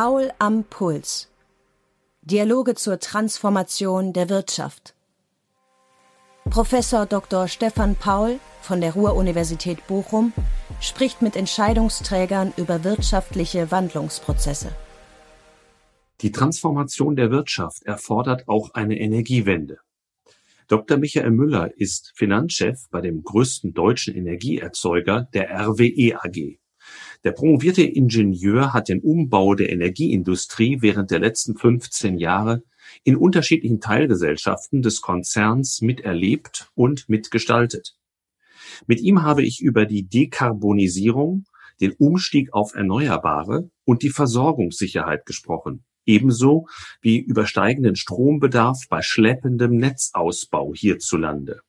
Paul am Puls. Dialoge zur Transformation der Wirtschaft. Professor Dr. Stefan Paul von der Ruhr-Universität Bochum spricht mit Entscheidungsträgern über wirtschaftliche Wandlungsprozesse. Die Transformation der Wirtschaft erfordert auch eine Energiewende. Dr. Michael Müller ist Finanzchef bei dem größten deutschen Energieerzeuger, der RWE AG. Der promovierte Ingenieur hat den Umbau der Energieindustrie während der letzten 15 Jahre in unterschiedlichen Teilgesellschaften des Konzerns miterlebt und mitgestaltet. Mit ihm habe ich über die Dekarbonisierung, den Umstieg auf Erneuerbare und die Versorgungssicherheit gesprochen ebenso wie über steigenden Strombedarf bei schleppendem Netzausbau hierzulande.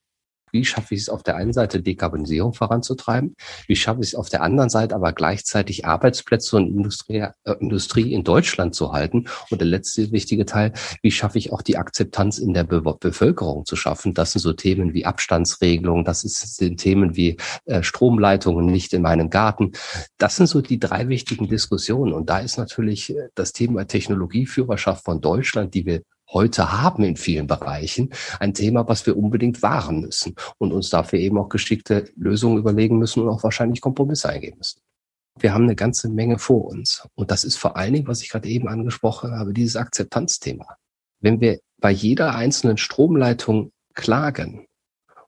Wie schaffe ich es auf der einen Seite, Dekarbonisierung voranzutreiben? Wie schaffe ich es auf der anderen Seite aber gleichzeitig Arbeitsplätze und Industrie, äh, Industrie in Deutschland zu halten? Und der letzte wichtige Teil, wie schaffe ich auch die Akzeptanz in der Be Bevölkerung zu schaffen? Das sind so Themen wie Abstandsregelung, das sind Themen wie äh, Stromleitungen nicht in meinem Garten. Das sind so die drei wichtigen Diskussionen. Und da ist natürlich äh, das Thema Technologieführerschaft von Deutschland, die wir heute haben in vielen Bereichen, ein Thema, was wir unbedingt wahren müssen und uns dafür eben auch geschickte Lösungen überlegen müssen und auch wahrscheinlich Kompromisse eingehen müssen. Wir haben eine ganze Menge vor uns. Und das ist vor allen Dingen, was ich gerade eben angesprochen habe, dieses Akzeptanzthema. Wenn wir bei jeder einzelnen Stromleitung klagen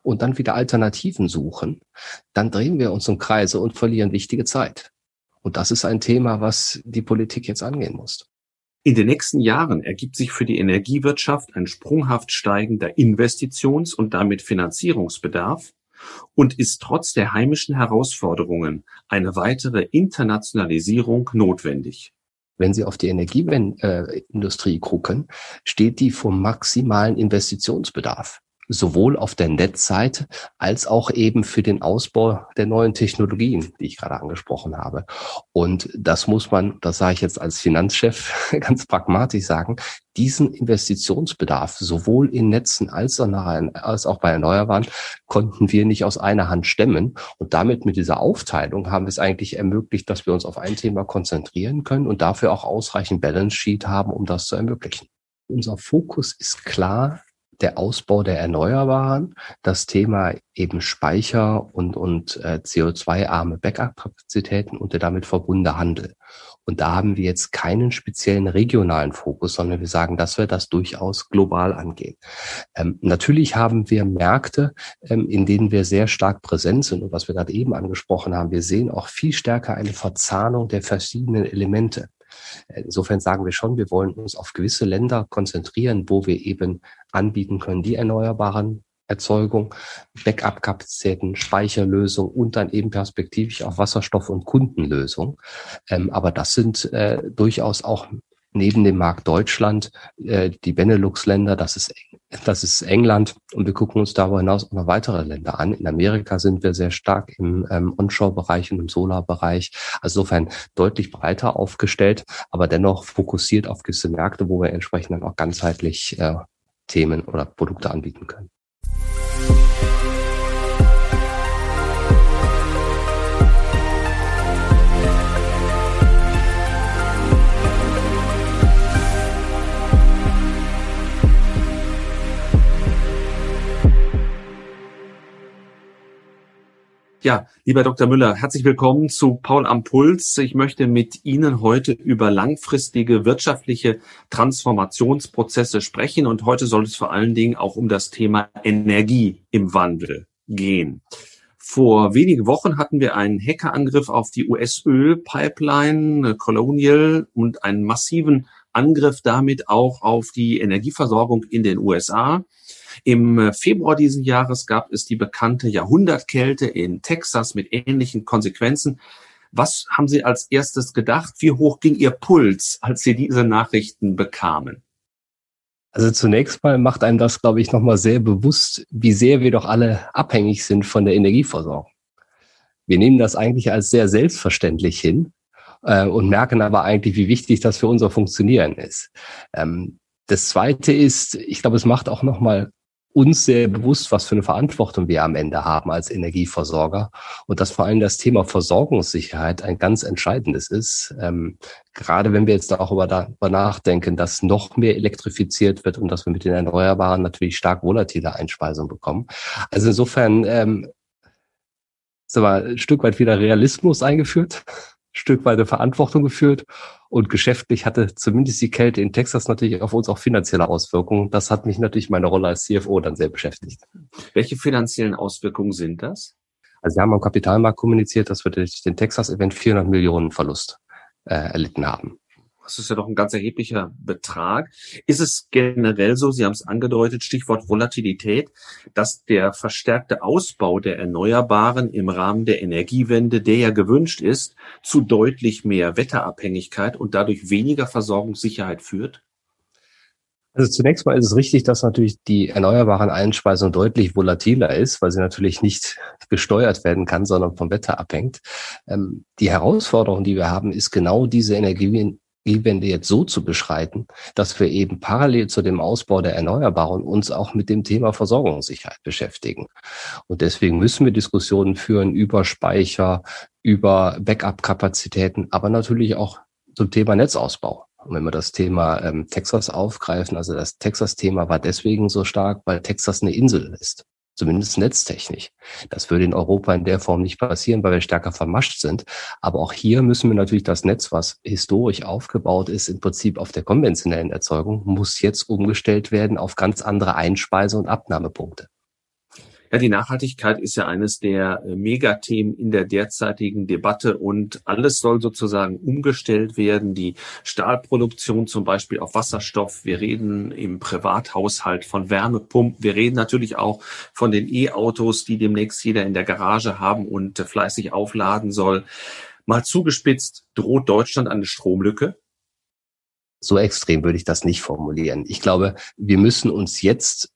und dann wieder Alternativen suchen, dann drehen wir uns im Kreise und verlieren wichtige Zeit. Und das ist ein Thema, was die Politik jetzt angehen muss. In den nächsten Jahren ergibt sich für die Energiewirtschaft ein sprunghaft steigender Investitions- und damit Finanzierungsbedarf und ist trotz der heimischen Herausforderungen eine weitere Internationalisierung notwendig. Wenn Sie auf die Energieindustrie gucken, steht die vor maximalen Investitionsbedarf sowohl auf der Netzseite als auch eben für den Ausbau der neuen Technologien, die ich gerade angesprochen habe. Und das muss man, das sage ich jetzt als Finanzchef ganz pragmatisch sagen, diesen Investitionsbedarf sowohl in Netzen als auch bei Erneuerbaren konnten wir nicht aus einer Hand stemmen. Und damit mit dieser Aufteilung haben wir es eigentlich ermöglicht, dass wir uns auf ein Thema konzentrieren können und dafür auch ausreichend Balance Sheet haben, um das zu ermöglichen. Unser Fokus ist klar der Ausbau der Erneuerbaren, das Thema eben Speicher und, und äh, CO2-arme Backup-Kapazitäten und der damit verbundene Handel. Und da haben wir jetzt keinen speziellen regionalen Fokus, sondern wir sagen, dass wir das durchaus global angehen. Ähm, natürlich haben wir Märkte, ähm, in denen wir sehr stark präsent sind. Und was wir gerade eben angesprochen haben, wir sehen auch viel stärker eine Verzahnung der verschiedenen Elemente. Insofern sagen wir schon, wir wollen uns auf gewisse Länder konzentrieren, wo wir eben anbieten können, die erneuerbaren Erzeugung, Backup-Kapazitäten, Speicherlösung und dann eben perspektivisch auch Wasserstoff- und Kundenlösung. Ähm, aber das sind äh, durchaus auch neben dem Markt Deutschland äh, die Benelux-Länder, das ist, das ist England und wir gucken uns darüber hinaus auch noch weitere Länder an. In Amerika sind wir sehr stark im ähm, Onshore-Bereich und im Solar-Bereich, also insofern deutlich breiter aufgestellt, aber dennoch fokussiert auf gewisse Märkte, wo wir entsprechend dann auch ganzheitlich äh, Themen oder Produkte anbieten können. Ja, lieber Dr. Müller, herzlich willkommen zu Paul am Puls. Ich möchte mit Ihnen heute über langfristige wirtschaftliche Transformationsprozesse sprechen und heute soll es vor allen Dingen auch um das Thema Energie im Wandel gehen. Vor wenigen Wochen hatten wir einen Hackerangriff auf die US-Öl-Pipeline Colonial und einen massiven Angriff damit auch auf die Energieversorgung in den USA. Im äh, Februar diesen Jahres gab es die bekannte Jahrhundertkälte in Texas mit ähnlichen Konsequenzen. Was haben Sie als erstes gedacht? Wie hoch ging Ihr Puls, als Sie diese Nachrichten bekamen? Also zunächst mal macht einem das, glaube ich, nochmal sehr bewusst, wie sehr wir doch alle abhängig sind von der Energieversorgung. Wir nehmen das eigentlich als sehr selbstverständlich hin äh, und merken aber eigentlich, wie wichtig das für unser Funktionieren ist. Ähm, das Zweite ist, ich glaube, es macht auch nochmal uns sehr bewusst, was für eine Verantwortung wir am Ende haben als Energieversorger und dass vor allem das Thema Versorgungssicherheit ein ganz entscheidendes ist. Ähm, gerade wenn wir jetzt darüber, darüber nachdenken, dass noch mehr elektrifiziert wird und dass wir mit den Erneuerbaren natürlich stark volatile Einspeisung bekommen. Also insofern ähm, ist aber ein Stück weit wieder Realismus eingeführt, ein Stück weit Verantwortung geführt und geschäftlich hatte zumindest die Kälte in Texas natürlich auf uns auch finanzielle Auswirkungen. Das hat mich natürlich meine Rolle als CFO dann sehr beschäftigt. Welche finanziellen Auswirkungen sind das? Also wir haben am Kapitalmarkt kommuniziert, dass wir durch den Texas-Event 400 Millionen Verlust äh, erlitten haben. Das ist ja doch ein ganz erheblicher Betrag. Ist es generell so, Sie haben es angedeutet, Stichwort Volatilität, dass der verstärkte Ausbau der Erneuerbaren im Rahmen der Energiewende, der ja gewünscht ist, zu deutlich mehr Wetterabhängigkeit und dadurch weniger Versorgungssicherheit führt? Also zunächst mal ist es richtig, dass natürlich die erneuerbaren Einspeisung deutlich volatiler ist, weil sie natürlich nicht gesteuert werden kann, sondern vom Wetter abhängt. Ähm, die Herausforderung, die wir haben, ist genau diese Energie Energiewende jetzt so zu beschreiten, dass wir eben parallel zu dem Ausbau der Erneuerbaren uns auch mit dem Thema Versorgungssicherheit beschäftigen. Und deswegen müssen wir Diskussionen führen über Speicher, über Backup-Kapazitäten, aber natürlich auch zum Thema Netzausbau. Und wenn wir das Thema ähm, Texas aufgreifen, also das Texas-Thema war deswegen so stark, weil Texas eine Insel ist zumindest netztechnisch. Das würde in Europa in der Form nicht passieren, weil wir stärker vermascht sind. Aber auch hier müssen wir natürlich das Netz, was historisch aufgebaut ist, im Prinzip auf der konventionellen Erzeugung, muss jetzt umgestellt werden auf ganz andere Einspeise- und Abnahmepunkte. Ja, die Nachhaltigkeit ist ja eines der äh, Megathemen in der derzeitigen Debatte und alles soll sozusagen umgestellt werden. Die Stahlproduktion zum Beispiel auf Wasserstoff. Wir reden im Privathaushalt von Wärmepumpen. Wir reden natürlich auch von den E-Autos, die demnächst jeder in der Garage haben und fleißig aufladen soll. Mal zugespitzt, droht Deutschland eine Stromlücke? So extrem würde ich das nicht formulieren. Ich glaube, wir müssen uns jetzt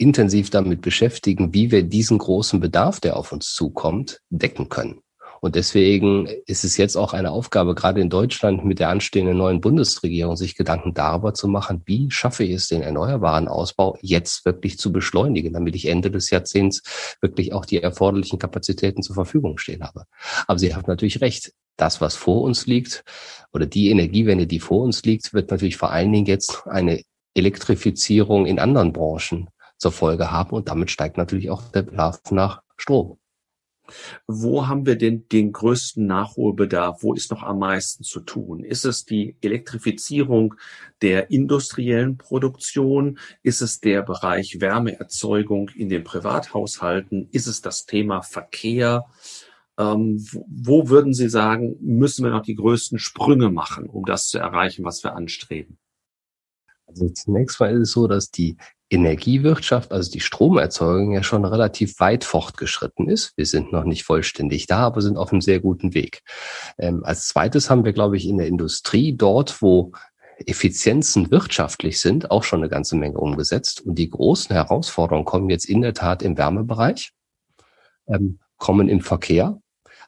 intensiv damit beschäftigen, wie wir diesen großen Bedarf, der auf uns zukommt, decken können. Und deswegen ist es jetzt auch eine Aufgabe, gerade in Deutschland mit der anstehenden neuen Bundesregierung, sich Gedanken darüber zu machen, wie schaffe ich es, den erneuerbaren Ausbau jetzt wirklich zu beschleunigen, damit ich Ende des Jahrzehnts wirklich auch die erforderlichen Kapazitäten zur Verfügung stehen habe. Aber Sie haben natürlich recht. Das, was vor uns liegt, oder die Energiewende, die vor uns liegt, wird natürlich vor allen Dingen jetzt eine Elektrifizierung in anderen Branchen zur Folge haben. Und damit steigt natürlich auch der Bedarf nach Strom. Wo haben wir denn den größten Nachholbedarf? Wo ist noch am meisten zu tun? Ist es die Elektrifizierung der industriellen Produktion? Ist es der Bereich Wärmeerzeugung in den Privathaushalten? Ist es das Thema Verkehr? Ähm, wo würden Sie sagen, müssen wir noch die größten Sprünge machen, um das zu erreichen, was wir anstreben? Also zunächst mal ist es so, dass die Energiewirtschaft, also die Stromerzeugung ja schon relativ weit fortgeschritten ist. Wir sind noch nicht vollständig da, aber sind auf einem sehr guten Weg. Ähm, als zweites haben wir, glaube ich, in der Industrie dort, wo Effizienzen wirtschaftlich sind, auch schon eine ganze Menge umgesetzt. Und die großen Herausforderungen kommen jetzt in der Tat im Wärmebereich, ähm, kommen im Verkehr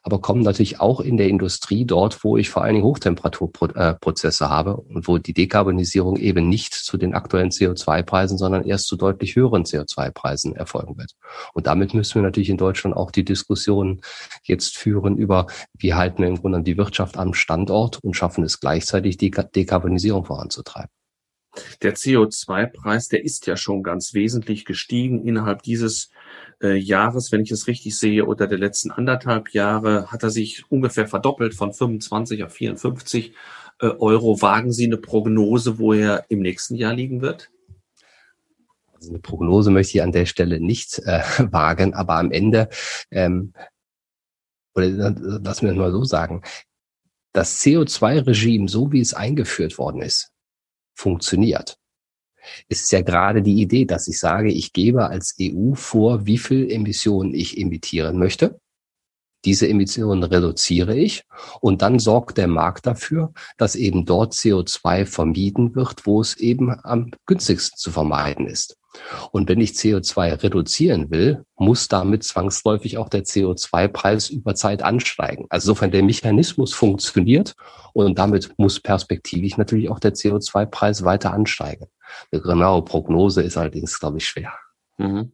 aber kommen natürlich auch in der Industrie dort, wo ich vor allen Dingen Hochtemperaturprozesse habe und wo die Dekarbonisierung eben nicht zu den aktuellen CO2-Preisen, sondern erst zu deutlich höheren CO2-Preisen erfolgen wird. Und damit müssen wir natürlich in Deutschland auch die Diskussion jetzt führen über, wie halten wir im Grunde die Wirtschaft am Standort und schaffen es gleichzeitig, die Dekarbonisierung voranzutreiben. Der CO2-Preis, der ist ja schon ganz wesentlich gestiegen innerhalb dieses äh, Jahres, wenn ich es richtig sehe, oder der letzten anderthalb Jahre hat er sich ungefähr verdoppelt von 25 auf 54 äh, Euro. Wagen Sie eine Prognose, wo er im nächsten Jahr liegen wird? Also eine Prognose möchte ich an der Stelle nicht äh, wagen, aber am Ende, ähm, oder lass mir mal so sagen, das CO2-Regime, so wie es eingeführt worden ist, funktioniert ist ja gerade die Idee, dass ich sage, ich gebe als EU vor, wie viel Emissionen ich emittieren möchte. Diese Emissionen reduziere ich und dann sorgt der Markt dafür, dass eben dort CO2 vermieden wird, wo es eben am günstigsten zu vermeiden ist. Und wenn ich CO2 reduzieren will, muss damit zwangsläufig auch der CO2-Preis über Zeit ansteigen. Also insofern der Mechanismus funktioniert und damit muss perspektivisch natürlich auch der CO2-Preis weiter ansteigen. Eine genaue Prognose ist allerdings, glaube ich, schwer. Mhm.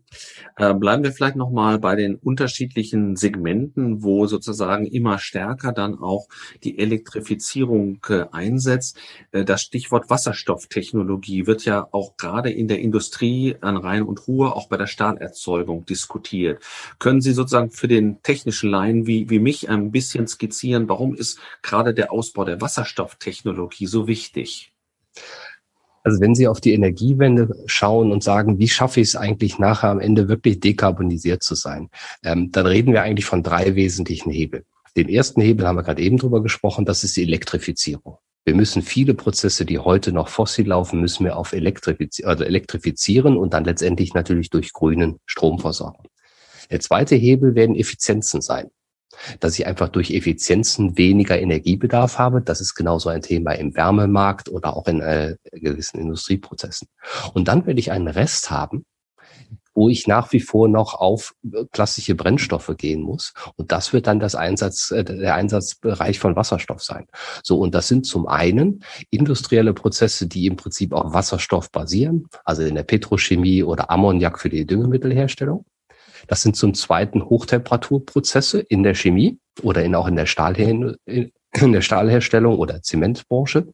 Äh, bleiben wir vielleicht nochmal bei den unterschiedlichen Segmenten, wo sozusagen immer stärker dann auch die Elektrifizierung äh, einsetzt. Äh, das Stichwort Wasserstofftechnologie wird ja auch gerade in der Industrie an Rhein und Ruhr, auch bei der Stahlerzeugung diskutiert. Können Sie sozusagen für den technischen Laien wie, wie mich ein bisschen skizzieren, warum ist gerade der Ausbau der Wasserstofftechnologie so wichtig? Also wenn Sie auf die Energiewende schauen und sagen, wie schaffe ich es eigentlich nachher am Ende wirklich dekarbonisiert zu sein, ähm, dann reden wir eigentlich von drei wesentlichen Hebeln. Den ersten Hebel haben wir gerade eben drüber gesprochen, das ist die Elektrifizierung. Wir müssen viele Prozesse, die heute noch fossil laufen, müssen wir auf elektrifiz also elektrifizieren und dann letztendlich natürlich durch grünen Strom versorgen. Der zweite Hebel werden Effizienzen sein dass ich einfach durch Effizienzen weniger Energiebedarf habe. Das ist genauso ein Thema im Wärmemarkt oder auch in äh, gewissen Industrieprozessen. Und dann werde ich einen Rest haben, wo ich nach wie vor noch auf äh, klassische Brennstoffe gehen muss. Und das wird dann das Einsatz, äh, der Einsatzbereich von Wasserstoff sein. So, und das sind zum einen industrielle Prozesse, die im Prinzip auf Wasserstoff basieren, also in der Petrochemie oder Ammoniak für die Düngemittelherstellung. Das sind zum zweiten Hochtemperaturprozesse in der Chemie oder in, auch in der, in der Stahlherstellung oder Zementbranche.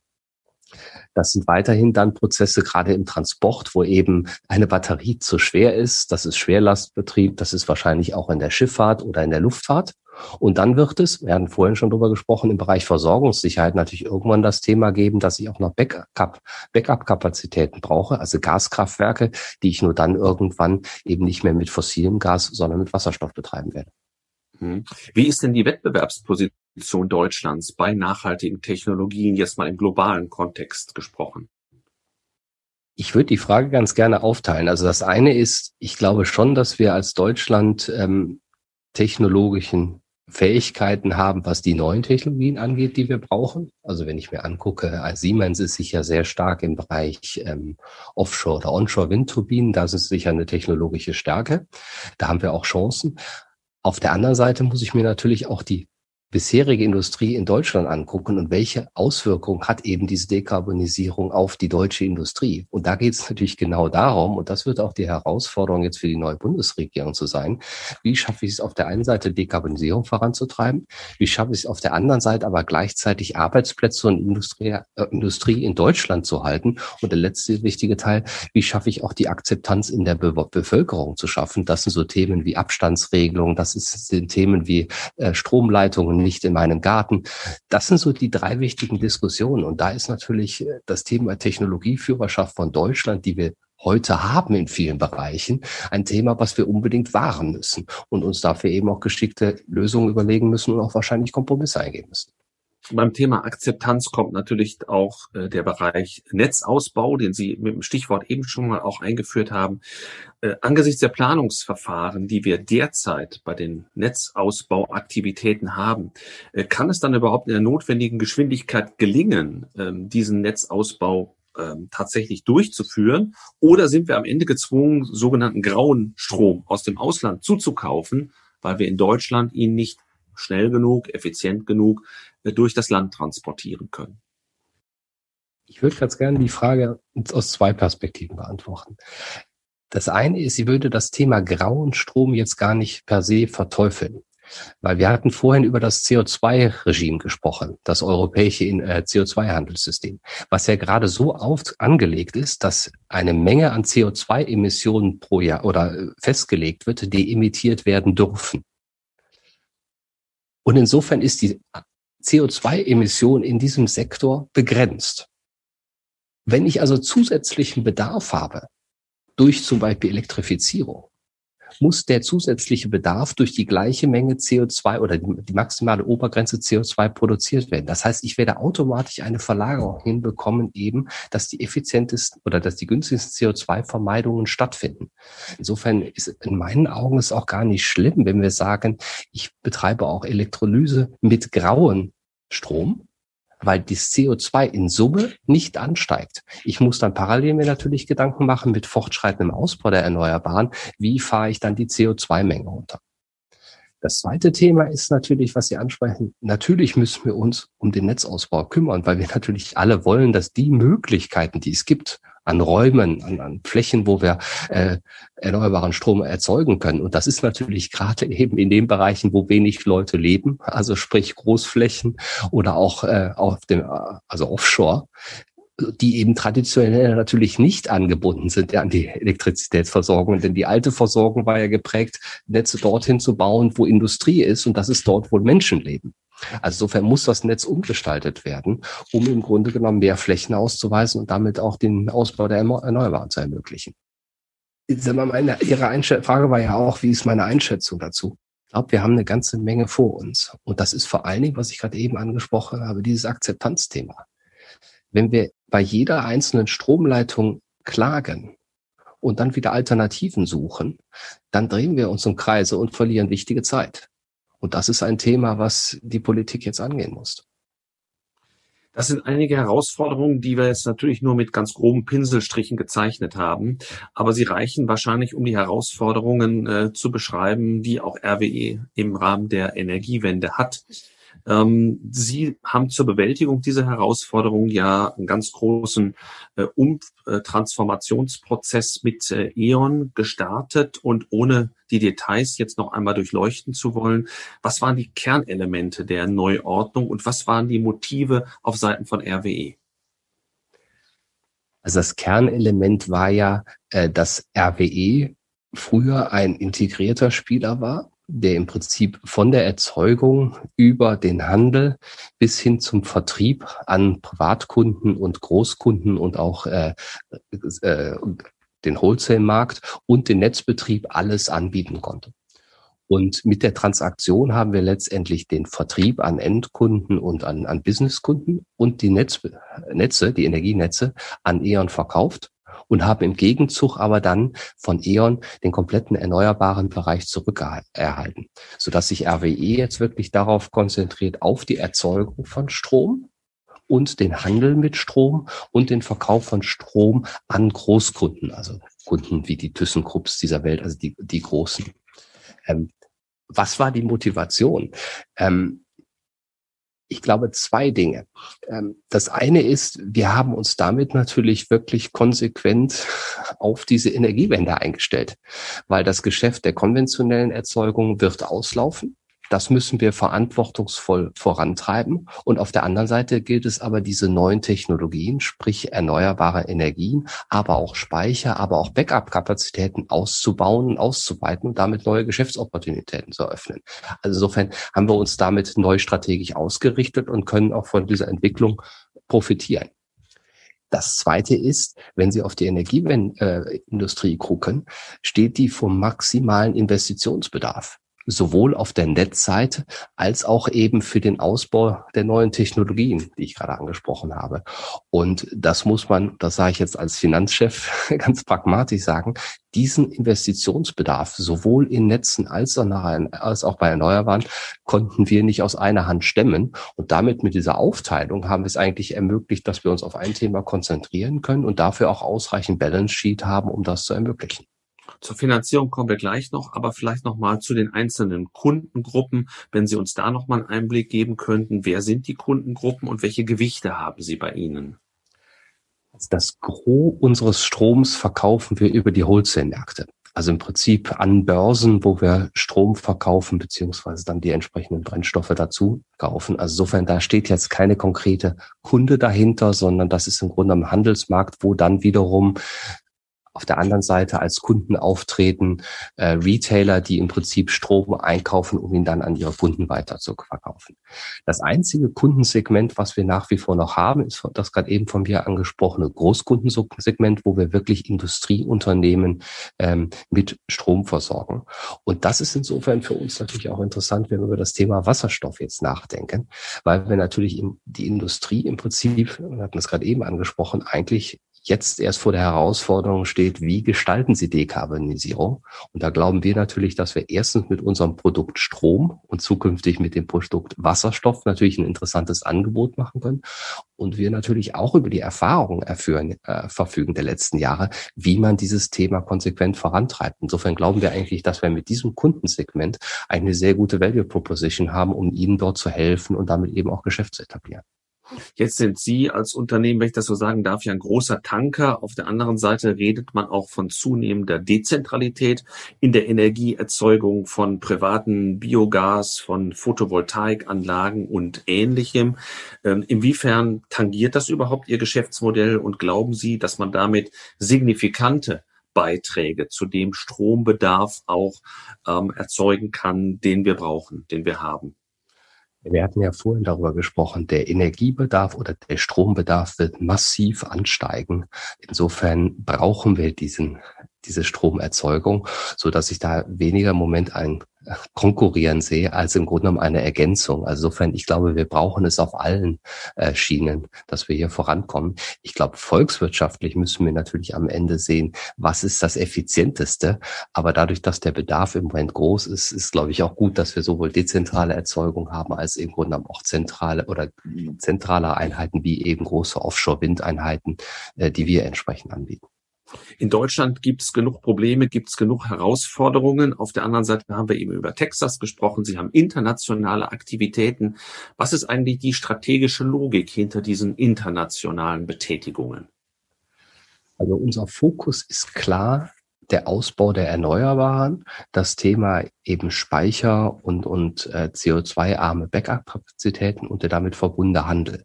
Das sind weiterhin dann Prozesse gerade im Transport, wo eben eine Batterie zu schwer ist. Das ist Schwerlastbetrieb. Das ist wahrscheinlich auch in der Schifffahrt oder in der Luftfahrt. Und dann wird es, wir hatten vorhin schon drüber gesprochen, im Bereich Versorgungssicherheit natürlich irgendwann das Thema geben, dass ich auch noch Backup, Backup-Kapazitäten brauche, also Gaskraftwerke, die ich nur dann irgendwann eben nicht mehr mit fossilem Gas, sondern mit Wasserstoff betreiben werde. Hm. Wie ist denn die Wettbewerbsposition Deutschlands bei nachhaltigen Technologien jetzt mal im globalen Kontext gesprochen? Ich würde die Frage ganz gerne aufteilen. Also das eine ist, ich glaube schon, dass wir als Deutschland ähm, technologischen Fähigkeiten haben, was die neuen Technologien angeht, die wir brauchen. Also wenn ich mir angucke, äh, Siemens ist sicher sehr stark im Bereich ähm, Offshore- oder Onshore-Windturbinen. Da ist es sicher eine technologische Stärke. Da haben wir auch Chancen. Auf der anderen Seite muss ich mir natürlich auch die bisherige Industrie in Deutschland angucken und welche Auswirkungen hat eben diese Dekarbonisierung auf die deutsche Industrie. Und da geht es natürlich genau darum, und das wird auch die Herausforderung jetzt für die neue Bundesregierung zu sein, wie schaffe ich es auf der einen Seite Dekarbonisierung voranzutreiben, wie schaffe ich es auf der anderen Seite aber gleichzeitig Arbeitsplätze und Industrie, äh, Industrie in Deutschland zu halten. Und der letzte wichtige Teil, wie schaffe ich auch die Akzeptanz in der Be Bevölkerung zu schaffen. Das sind so Themen wie Abstandsregelungen, das sind Themen wie äh, Stromleitungen, nicht in meinem Garten. Das sind so die drei wichtigen Diskussionen. Und da ist natürlich äh, das Thema Technologieführerschaft von Deutschland, die wir heute haben in vielen Bereichen, ein Thema, was wir unbedingt wahren müssen und uns dafür eben auch geschickte Lösungen überlegen müssen und auch wahrscheinlich Kompromisse eingehen müssen. Beim Thema Akzeptanz kommt natürlich auch äh, der Bereich Netzausbau, den Sie mit dem Stichwort eben schon mal auch eingeführt haben. Äh, angesichts der Planungsverfahren, die wir derzeit bei den Netzausbauaktivitäten haben, äh, kann es dann überhaupt in der notwendigen Geschwindigkeit gelingen, ähm, diesen Netzausbau ähm, tatsächlich durchzuführen? Oder sind wir am Ende gezwungen, sogenannten grauen Strom aus dem Ausland zuzukaufen, weil wir in Deutschland ihn nicht schnell genug, effizient genug äh, durch das Land transportieren können. Ich würde ganz gerne die Frage aus zwei Perspektiven beantworten. Das eine ist, sie würde das Thema grauen Strom jetzt gar nicht per se verteufeln. Weil wir hatten vorhin über das CO2-Regime gesprochen, das europäische äh, CO2-Handelssystem, was ja gerade so auf, angelegt ist, dass eine Menge an CO2-Emissionen pro Jahr oder äh, festgelegt wird, die emittiert werden dürfen. Und insofern ist die CO2-Emission in diesem Sektor begrenzt. Wenn ich also zusätzlichen Bedarf habe, durch zum Beispiel Elektrifizierung, muss der zusätzliche Bedarf durch die gleiche Menge CO2 oder die, maximale Obergrenze CO2 produziert werden. Das heißt, ich werde automatisch eine Verlagerung hinbekommen, eben, dass die effizientesten oder dass die günstigsten CO2-Vermeidungen stattfinden. Insofern ist in meinen Augen es auch gar nicht schlimm, wenn wir sagen, ich betreibe auch Elektrolyse mit grauen Strom, weil das CO2 in Summe nicht ansteigt. Ich muss dann parallel mir natürlich Gedanken machen mit fortschreitendem Ausbau der Erneuerbaren, wie fahre ich dann die CO2-Menge runter. Das zweite Thema ist natürlich, was Sie ansprechen. Natürlich müssen wir uns um den Netzausbau kümmern, weil wir natürlich alle wollen, dass die Möglichkeiten, die es gibt, an Räumen, an, an Flächen, wo wir äh, erneuerbaren Strom erzeugen können. Und das ist natürlich gerade eben in den Bereichen, wo wenig Leute leben, also sprich Großflächen oder auch äh, auf dem, also offshore, die eben traditionell natürlich nicht angebunden sind an die Elektrizitätsversorgung. Denn die alte Versorgung war ja geprägt, Netze dorthin zu bauen, wo Industrie ist und das ist dort, wo Menschen leben. Also insofern muss das Netz umgestaltet werden, um im Grunde genommen mehr Flächen auszuweisen und damit auch den Ausbau der Erneuerbaren zu ermöglichen. Meine, Ihre Einschätzung, Frage war ja auch, wie ist meine Einschätzung dazu? Ich glaube, wir haben eine ganze Menge vor uns. Und das ist vor allen Dingen, was ich gerade eben angesprochen habe, dieses Akzeptanzthema. Wenn wir bei jeder einzelnen Stromleitung klagen und dann wieder Alternativen suchen, dann drehen wir uns um Kreise und verlieren wichtige Zeit. Und das ist ein Thema, was die Politik jetzt angehen muss. Das sind einige Herausforderungen, die wir jetzt natürlich nur mit ganz groben Pinselstrichen gezeichnet haben, aber sie reichen wahrscheinlich, um die Herausforderungen äh, zu beschreiben, die auch RWE im Rahmen der Energiewende hat. Ähm, Sie haben zur Bewältigung dieser Herausforderung ja einen ganz großen äh, Umtransformationsprozess mit äh, E.ON gestartet und ohne die Details jetzt noch einmal durchleuchten zu wollen, was waren die Kernelemente der Neuordnung und was waren die Motive auf Seiten von RWE? Also das Kernelement war ja, äh, dass RWE früher ein integrierter Spieler war der im Prinzip von der Erzeugung über den Handel bis hin zum Vertrieb an Privatkunden und Großkunden und auch äh, äh, den Wholesale-Markt und den Netzbetrieb alles anbieten konnte. Und mit der Transaktion haben wir letztendlich den Vertrieb an Endkunden und an, an Businesskunden und die Netz, Netze, die Energienetze an E.ON verkauft und haben im Gegenzug aber dann von E.ON den kompletten erneuerbaren Bereich zurückerhalten, sodass sich RWE jetzt wirklich darauf konzentriert, auf die Erzeugung von Strom und den Handel mit Strom und den Verkauf von Strom an Großkunden, also Kunden wie die ThyssenKrupps dieser Welt, also die, die großen. Ähm, was war die Motivation? Ähm, ich glaube, zwei Dinge. Ähm, das eine ist, wir haben uns damit natürlich wirklich konsequent auf diese Energiewende eingestellt, weil das Geschäft der konventionellen Erzeugung wird auslaufen. Das müssen wir verantwortungsvoll vorantreiben. Und auf der anderen Seite gilt es aber, diese neuen Technologien, sprich erneuerbare Energien, aber auch Speicher, aber auch Backup-Kapazitäten auszubauen und auszuweiten und damit neue Geschäftsopportunitäten zu eröffnen. Also insofern haben wir uns damit neu strategisch ausgerichtet und können auch von dieser Entwicklung profitieren. Das Zweite ist, wenn Sie auf die Energieindustrie gucken, steht die vor maximalen Investitionsbedarf sowohl auf der Netzseite als auch eben für den Ausbau der neuen Technologien, die ich gerade angesprochen habe. Und das muss man, das sage ich jetzt als Finanzchef ganz pragmatisch sagen, diesen Investitionsbedarf sowohl in Netzen als auch bei Erneuerbaren konnten wir nicht aus einer Hand stemmen. Und damit mit dieser Aufteilung haben wir es eigentlich ermöglicht, dass wir uns auf ein Thema konzentrieren können und dafür auch ausreichend Balance Sheet haben, um das zu ermöglichen. Zur Finanzierung kommen wir gleich noch, aber vielleicht noch mal zu den einzelnen Kundengruppen, wenn Sie uns da noch mal einen Einblick geben könnten. Wer sind die Kundengruppen und welche Gewichte haben Sie bei Ihnen? Das Gros unseres Stroms verkaufen wir über die Wholesale-Märkte. Also im Prinzip an Börsen, wo wir Strom verkaufen, beziehungsweise dann die entsprechenden Brennstoffe dazu kaufen. Also insofern, da steht jetzt keine konkrete Kunde dahinter, sondern das ist im Grunde am Handelsmarkt, wo dann wiederum auf der anderen Seite als Kunden auftreten äh, Retailer, die im Prinzip Strom einkaufen, um ihn dann an ihre Kunden weiter zu verkaufen. Das einzige Kundensegment, was wir nach wie vor noch haben, ist das gerade eben von mir angesprochene Großkundensegment, wo wir wirklich Industrieunternehmen ähm, mit Strom versorgen. Und das ist insofern für uns natürlich auch interessant, wenn wir über das Thema Wasserstoff jetzt nachdenken, weil wir natürlich die Industrie im Prinzip, wir hatten es gerade eben angesprochen, eigentlich jetzt erst vor der Herausforderung steht, wie gestalten Sie Dekarbonisierung? Und da glauben wir natürlich, dass wir erstens mit unserem Produkt Strom und zukünftig mit dem Produkt Wasserstoff natürlich ein interessantes Angebot machen können. Und wir natürlich auch über die Erfahrungen erführen, äh, verfügen der letzten Jahre, wie man dieses Thema konsequent vorantreibt. Insofern glauben wir eigentlich, dass wir mit diesem Kundensegment eine sehr gute Value Proposition haben, um ihnen dort zu helfen und damit eben auch Geschäft zu etablieren. Jetzt sind Sie als Unternehmen, wenn ich das so sagen darf, ja ein großer Tanker. Auf der anderen Seite redet man auch von zunehmender Dezentralität in der Energieerzeugung von privaten Biogas, von Photovoltaikanlagen und Ähnlichem. Ähm, inwiefern tangiert das überhaupt Ihr Geschäftsmodell und glauben Sie, dass man damit signifikante Beiträge zu dem Strombedarf auch ähm, erzeugen kann, den wir brauchen, den wir haben? Wir hatten ja vorhin darüber gesprochen, der Energiebedarf oder der Strombedarf wird massiv ansteigen. Insofern brauchen wir diesen, diese Stromerzeugung, so dass ich da weniger im Moment ein konkurrieren sehe, als im Grunde genommen eine Ergänzung. Also insofern, ich glaube, wir brauchen es auf allen äh, Schienen, dass wir hier vorankommen. Ich glaube, volkswirtschaftlich müssen wir natürlich am Ende sehen, was ist das Effizienteste. Aber dadurch, dass der Bedarf im Moment groß ist, ist, glaube ich, auch gut, dass wir sowohl dezentrale Erzeugung haben, als im Grunde genommen auch zentrale oder zentrale Einheiten wie eben große Offshore-Windeinheiten, äh, die wir entsprechend anbieten. In Deutschland gibt es genug Probleme, gibt es genug Herausforderungen. Auf der anderen Seite haben wir eben über Texas gesprochen. Sie haben internationale Aktivitäten. Was ist eigentlich die strategische Logik hinter diesen internationalen Betätigungen? Also unser Fokus ist klar, der Ausbau der Erneuerbaren, das Thema eben Speicher und, und äh, CO2-arme Backup-Kapazitäten und der damit verbundene Handel.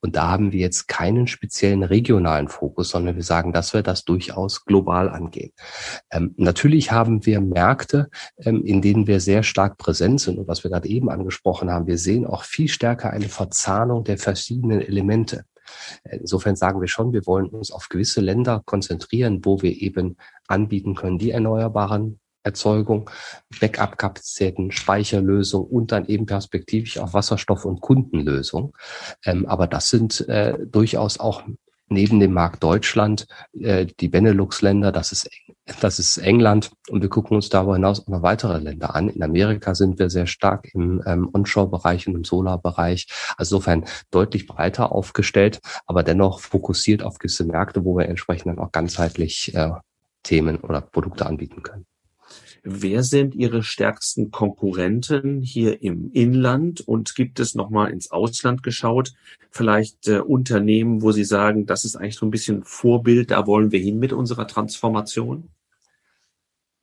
Und da haben wir jetzt keinen speziellen regionalen Fokus, sondern wir sagen, dass wir das durchaus global angehen. Ähm, natürlich haben wir Märkte, ähm, in denen wir sehr stark präsent sind. Und was wir gerade eben angesprochen haben, wir sehen auch viel stärker eine Verzahnung der verschiedenen Elemente. Insofern sagen wir schon, wir wollen uns auf gewisse Länder konzentrieren, wo wir eben anbieten können, die erneuerbaren Erzeugung, Backup-Kapazitäten, Speicherlösung und dann eben perspektivisch auch Wasserstoff- und Kundenlösung. Ähm, aber das sind äh, durchaus auch neben dem Markt Deutschland äh, die Benelux-Länder, das ist das ist England und wir gucken uns darüber hinaus auch noch weitere Länder an. In Amerika sind wir sehr stark im ähm, Onshore-Bereich und im Solar-Bereich. Also insofern deutlich breiter aufgestellt, aber dennoch fokussiert auf gewisse Märkte, wo wir entsprechend dann auch ganzheitlich äh, Themen oder Produkte anbieten können. Wer sind Ihre stärksten Konkurrenten hier im Inland und gibt es nochmal ins Ausland geschaut? Vielleicht äh, Unternehmen, wo Sie sagen, das ist eigentlich so ein bisschen Vorbild, da wollen wir hin mit unserer Transformation?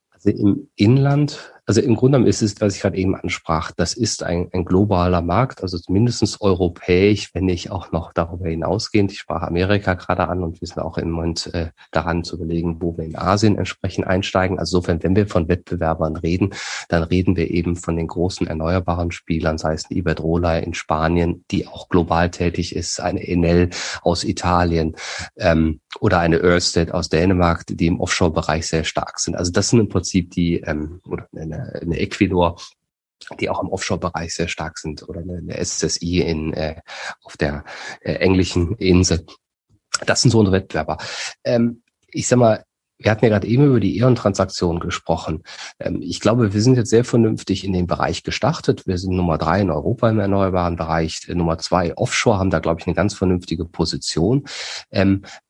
Also im Inland also im Grunde genommen ist es, was ich gerade eben ansprach, das ist ein, ein globaler Markt, also mindestens europäisch, wenn nicht auch noch darüber hinausgehend. Ich sprach Amerika gerade an und wir sind auch im Moment äh, daran zu überlegen, wo wir in Asien entsprechend einsteigen. Also insofern, wenn wir von Wettbewerbern reden, dann reden wir eben von den großen erneuerbaren Spielern, sei es eine Iberdrola in Spanien, die auch global tätig ist, eine Enel aus Italien ähm, oder eine Ørsted aus Dänemark, die im Offshore-Bereich sehr stark sind. Also das sind im Prinzip die ähm, oder eine eine, Equinor, die auch im Offshore-Bereich sehr stark sind, oder eine, eine SSI in, äh, auf der äh, englischen Insel. Das sind so unsere Wettbewerber. Ähm, ich sag mal, wir hatten ja gerade eben über die E.ON-Transaktion gesprochen. Ähm, ich glaube, wir sind jetzt sehr vernünftig in dem Bereich gestartet. Wir sind Nummer drei in Europa im erneuerbaren Bereich. Nummer zwei Offshore haben da, glaube ich, eine ganz vernünftige Position.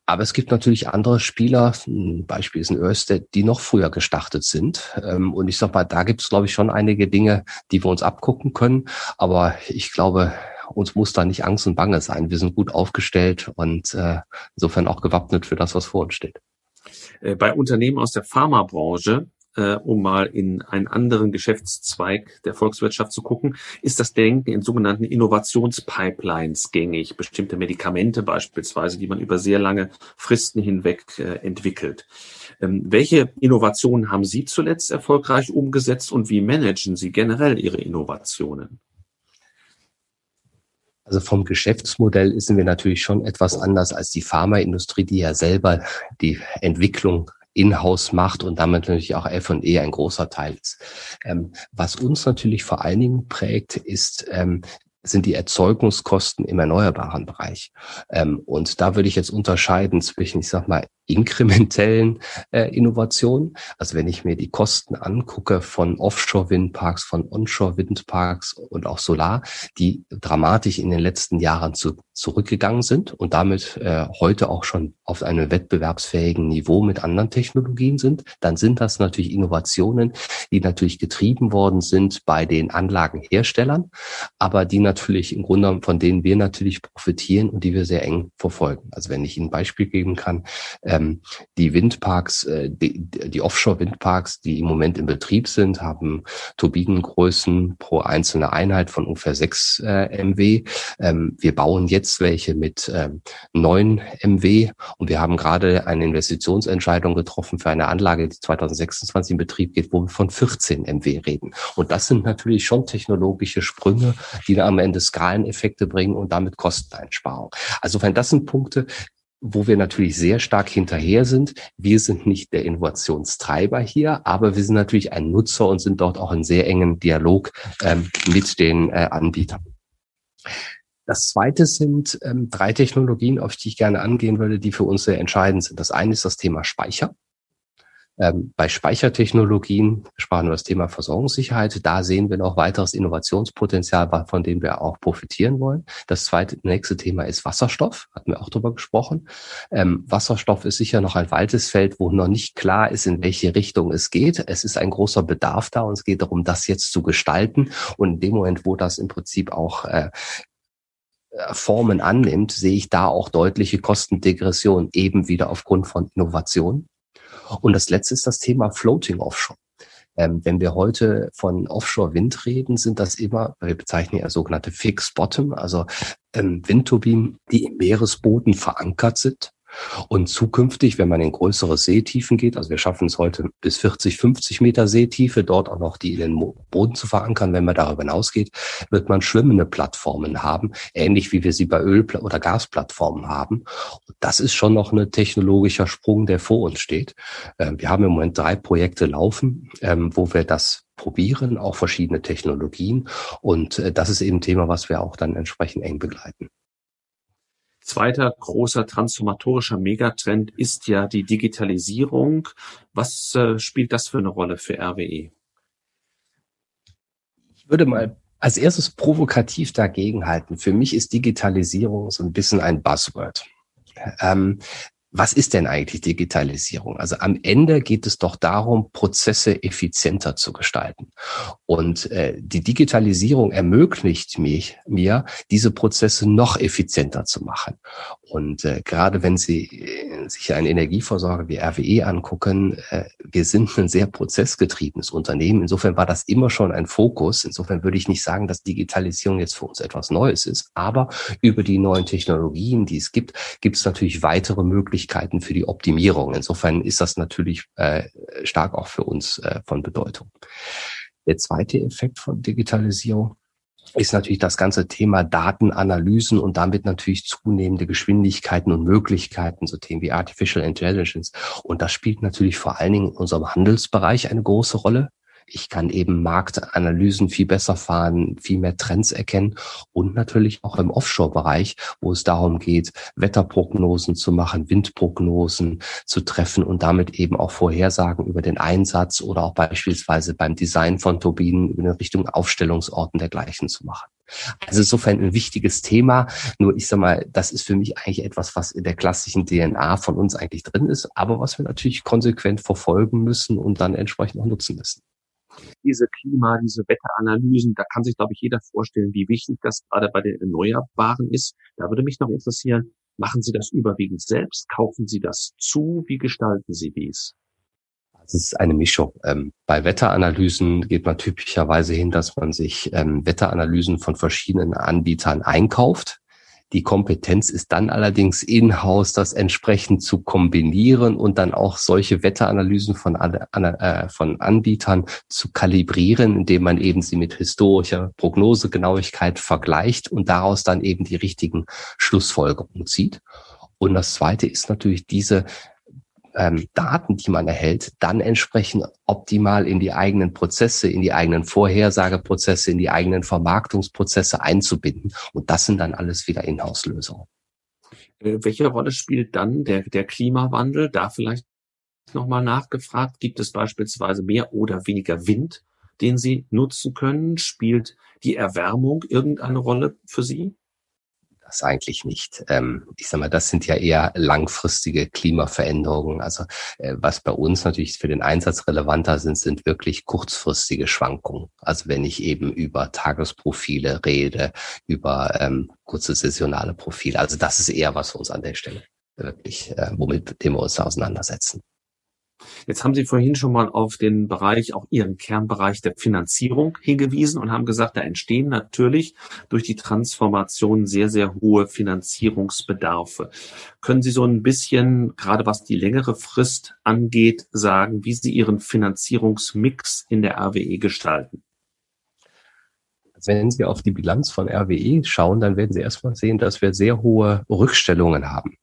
Aber es gibt natürlich andere Spieler, ein Beispiel ist ein Ørsted, die noch früher gestartet sind. Ähm, und ich sag mal, da gibt es, glaube ich, schon einige Dinge, die wir uns abgucken können. Aber ich glaube, uns muss da nicht Angst und Bange sein. Wir sind gut aufgestellt und äh, insofern auch gewappnet für das, was vor uns steht. Äh, bei Unternehmen aus der Pharmabranche äh, um mal in einen anderen Geschäftszweig der Volkswirtschaft zu gucken, ist das Denken in sogenannten Innovationspipelines gängig. Bestimmte Medikamente beispielsweise, die man über sehr lange Fristen hinweg äh, entwickelt. Ähm, welche Innovationen haben Sie zuletzt erfolgreich umgesetzt und wie managen Sie generell Ihre Innovationen? Also vom Geschäftsmodell sind wir natürlich schon etwas anders als die Pharmaindustrie, die ja selber die Entwicklung in-house macht und damit natürlich auch F&E ein großer Teil ist. Ähm, was uns natürlich vor allen Dingen prägt, ist, ähm, sind die Erzeugungskosten im erneuerbaren Bereich. Ähm, und da würde ich jetzt unterscheiden zwischen, ich sag mal, inkrementellen äh, Innovationen. Also wenn ich mir die Kosten angucke von Offshore-Windparks, von Onshore-Windparks und auch Solar, die dramatisch in den letzten Jahren zu, zurückgegangen sind und damit äh, heute auch schon auf einem wettbewerbsfähigen Niveau mit anderen Technologien sind, dann sind das natürlich Innovationen, die natürlich getrieben worden sind bei den Anlagenherstellern, aber die natürlich im Grunde von denen wir natürlich profitieren und die wir sehr eng verfolgen. Also wenn ich Ihnen ein Beispiel geben kann, ähm, die Windparks, äh, die, die Offshore-Windparks, die im Moment in Betrieb sind, haben Turbinengrößen pro einzelne Einheit von ungefähr 6 äh, MW. Ähm, wir bauen jetzt welche mit ähm, 9 MW und wir haben gerade eine Investitionsentscheidung getroffen für eine Anlage, die 2026 in Betrieb geht, wo wir von 14 MW reden. Und das sind natürlich schon technologische Sprünge, die am Ende Skaleneffekte bringen und damit Kosteneinsparung. Also wenn das sind Punkte, wo wir natürlich sehr stark hinterher sind. Wir sind nicht der Innovationstreiber hier, aber wir sind natürlich ein Nutzer und sind dort auch in sehr engen Dialog ähm, mit den äh, Anbietern. Das zweite sind ähm, drei Technologien, auf die ich gerne angehen würde, die für uns sehr entscheidend sind. Das eine ist das Thema Speicher. Ähm, bei Speichertechnologien sprachen wir das Thema Versorgungssicherheit. Da sehen wir noch weiteres Innovationspotenzial, von dem wir auch profitieren wollen. Das zweite, nächste Thema ist Wasserstoff. Hatten wir auch drüber gesprochen. Ähm, Wasserstoff ist sicher noch ein weites Feld, wo noch nicht klar ist, in welche Richtung es geht. Es ist ein großer Bedarf da und es geht darum, das jetzt zu gestalten. Und in dem Moment, wo das im Prinzip auch äh, Formen annimmt, sehe ich da auch deutliche Kostendegression eben wieder aufgrund von Innovation. Und das letzte ist das Thema Floating Offshore. Ähm, wenn wir heute von Offshore-Wind reden, sind das immer, wir bezeichnen ja sogenannte Fixed Bottom, also ähm, Windturbinen, die im Meeresboden verankert sind und zukünftig, wenn man in größere Seetiefen geht, also wir schaffen es heute bis 40, 50 Meter Seetiefe, dort auch noch die in den Boden zu verankern. Wenn man darüber hinausgeht, wird man schwimmende Plattformen haben, ähnlich wie wir sie bei Öl- oder Gasplattformen haben. Und das ist schon noch ein technologischer Sprung, der vor uns steht. Ähm, wir haben im Moment drei Projekte laufen, ähm, wo wir das probieren, auch verschiedene Technologien. Und äh, das ist eben ein Thema, was wir auch dann entsprechend eng begleiten. Zweiter großer transformatorischer Megatrend ist ja die Digitalisierung. Was äh, spielt das für eine Rolle für RWE? Ich würde mal als erstes provokativ dagegenhalten. Für mich ist Digitalisierung so ein bisschen ein Buzzword. Ähm, was ist denn eigentlich Digitalisierung? Also am Ende geht es doch darum, Prozesse effizienter zu gestalten. Und äh, die Digitalisierung ermöglicht mich, mir, diese Prozesse noch effizienter zu machen. Und äh, gerade wenn Sie äh, sich einen Energieversorger wie RWE angucken, äh, wir sind ein sehr prozessgetriebenes Unternehmen. Insofern war das immer schon ein Fokus. Insofern würde ich nicht sagen, dass Digitalisierung jetzt für uns etwas Neues ist. Aber über die neuen Technologien, die es gibt, gibt es natürlich weitere Möglichkeiten für die Optimierung. Insofern ist das natürlich äh, stark auch für uns äh, von Bedeutung. Der zweite Effekt von Digitalisierung ist natürlich das ganze Thema Datenanalysen und damit natürlich zunehmende Geschwindigkeiten und Möglichkeiten, so Themen wie Artificial Intelligence. Und das spielt natürlich vor allen Dingen in unserem Handelsbereich eine große Rolle. Ich kann eben Marktanalysen viel besser fahren, viel mehr Trends erkennen und natürlich auch im Offshore-Bereich, wo es darum geht, Wetterprognosen zu machen, Windprognosen zu treffen und damit eben auch Vorhersagen über den Einsatz oder auch beispielsweise beim Design von Turbinen in Richtung Aufstellungsorten dergleichen zu machen. Also insofern ein wichtiges Thema. Nur ich sag mal, das ist für mich eigentlich etwas, was in der klassischen DNA von uns eigentlich drin ist, aber was wir natürlich konsequent verfolgen müssen und dann entsprechend auch nutzen müssen diese Klima, diese Wetteranalysen, da kann sich, glaube ich, jeder vorstellen, wie wichtig das gerade bei den Erneuerbaren ist. Da würde mich noch interessieren, machen Sie das überwiegend selbst? Kaufen Sie das zu? Wie gestalten Sie dies? Es ist eine Mischung. Ähm, bei Wetteranalysen geht man typischerweise hin, dass man sich ähm, Wetteranalysen von verschiedenen Anbietern einkauft. Die Kompetenz ist dann allerdings in-house, das entsprechend zu kombinieren und dann auch solche Wetteranalysen von, äh, von Anbietern zu kalibrieren, indem man eben sie mit historischer Prognosegenauigkeit vergleicht und daraus dann eben die richtigen Schlussfolgerungen zieht. Und das Zweite ist natürlich diese ähm, Daten, die man erhält, dann entsprechend optimal in die eigenen Prozesse, in die eigenen Vorhersageprozesse, in die eigenen Vermarktungsprozesse einzubinden. Und das sind dann alles wieder Inhouse-Lösungen. Äh, welche Rolle spielt dann der, der Klimawandel? Da vielleicht nochmal nachgefragt. Gibt es beispielsweise mehr oder weniger Wind, den Sie nutzen können? Spielt die Erwärmung irgendeine Rolle für Sie? Das eigentlich nicht. Ähm, ich sag mal, das sind ja eher langfristige Klimaveränderungen. Also äh, was bei uns natürlich für den Einsatz relevanter sind, sind wirklich kurzfristige Schwankungen. Also wenn ich eben über Tagesprofile rede, über ähm, kurze saisonale Profile. Also das ist eher was für uns an der Stelle wirklich, äh, womit dem wir uns auseinandersetzen. Jetzt haben Sie vorhin schon mal auf den Bereich, auch Ihren Kernbereich der Finanzierung hingewiesen und haben gesagt, da entstehen natürlich durch die Transformation sehr, sehr hohe Finanzierungsbedarfe. Können Sie so ein bisschen, gerade was die längere Frist angeht, sagen, wie Sie Ihren Finanzierungsmix in der RWE gestalten? Also wenn Sie auf die Bilanz von RWE schauen, dann werden Sie erstmal sehen, dass wir sehr hohe Rückstellungen haben.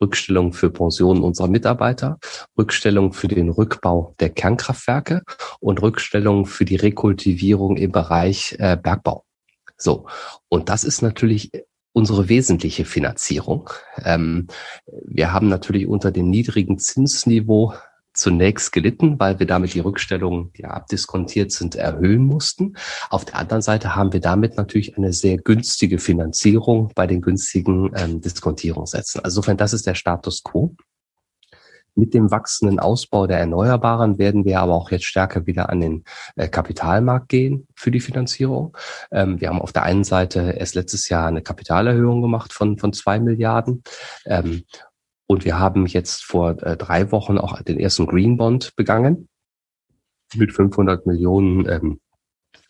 Rückstellung für Pensionen unserer Mitarbeiter, Rückstellung für den Rückbau der Kernkraftwerke und Rückstellung für die Rekultivierung im Bereich äh, Bergbau. So. Und das ist natürlich unsere wesentliche Finanzierung. Ähm, wir haben natürlich unter dem niedrigen Zinsniveau zunächst gelitten, weil wir damit die Rückstellungen, die abdiskontiert sind, erhöhen mussten. Auf der anderen Seite haben wir damit natürlich eine sehr günstige Finanzierung bei den günstigen ähm, Diskontierungssätzen. Also insofern, das ist der Status quo. Mit dem wachsenden Ausbau der Erneuerbaren werden wir aber auch jetzt stärker wieder an den äh, Kapitalmarkt gehen für die Finanzierung. Ähm, wir haben auf der einen Seite erst letztes Jahr eine Kapitalerhöhung gemacht von, von zwei Milliarden. Und wir haben jetzt vor äh, drei Wochen auch den ersten Green Bond begangen mit 500 Millionen ähm,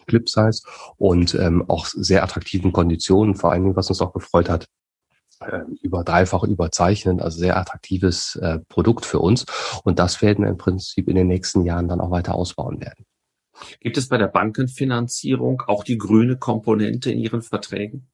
Clip Size und ähm, auch sehr attraktiven Konditionen. Vor allen Dingen, was uns auch gefreut hat, äh, über dreifach überzeichnen, also sehr attraktives äh, Produkt für uns. Und das werden wir im Prinzip in den nächsten Jahren dann auch weiter ausbauen werden. Gibt es bei der Bankenfinanzierung auch die grüne Komponente in Ihren Verträgen?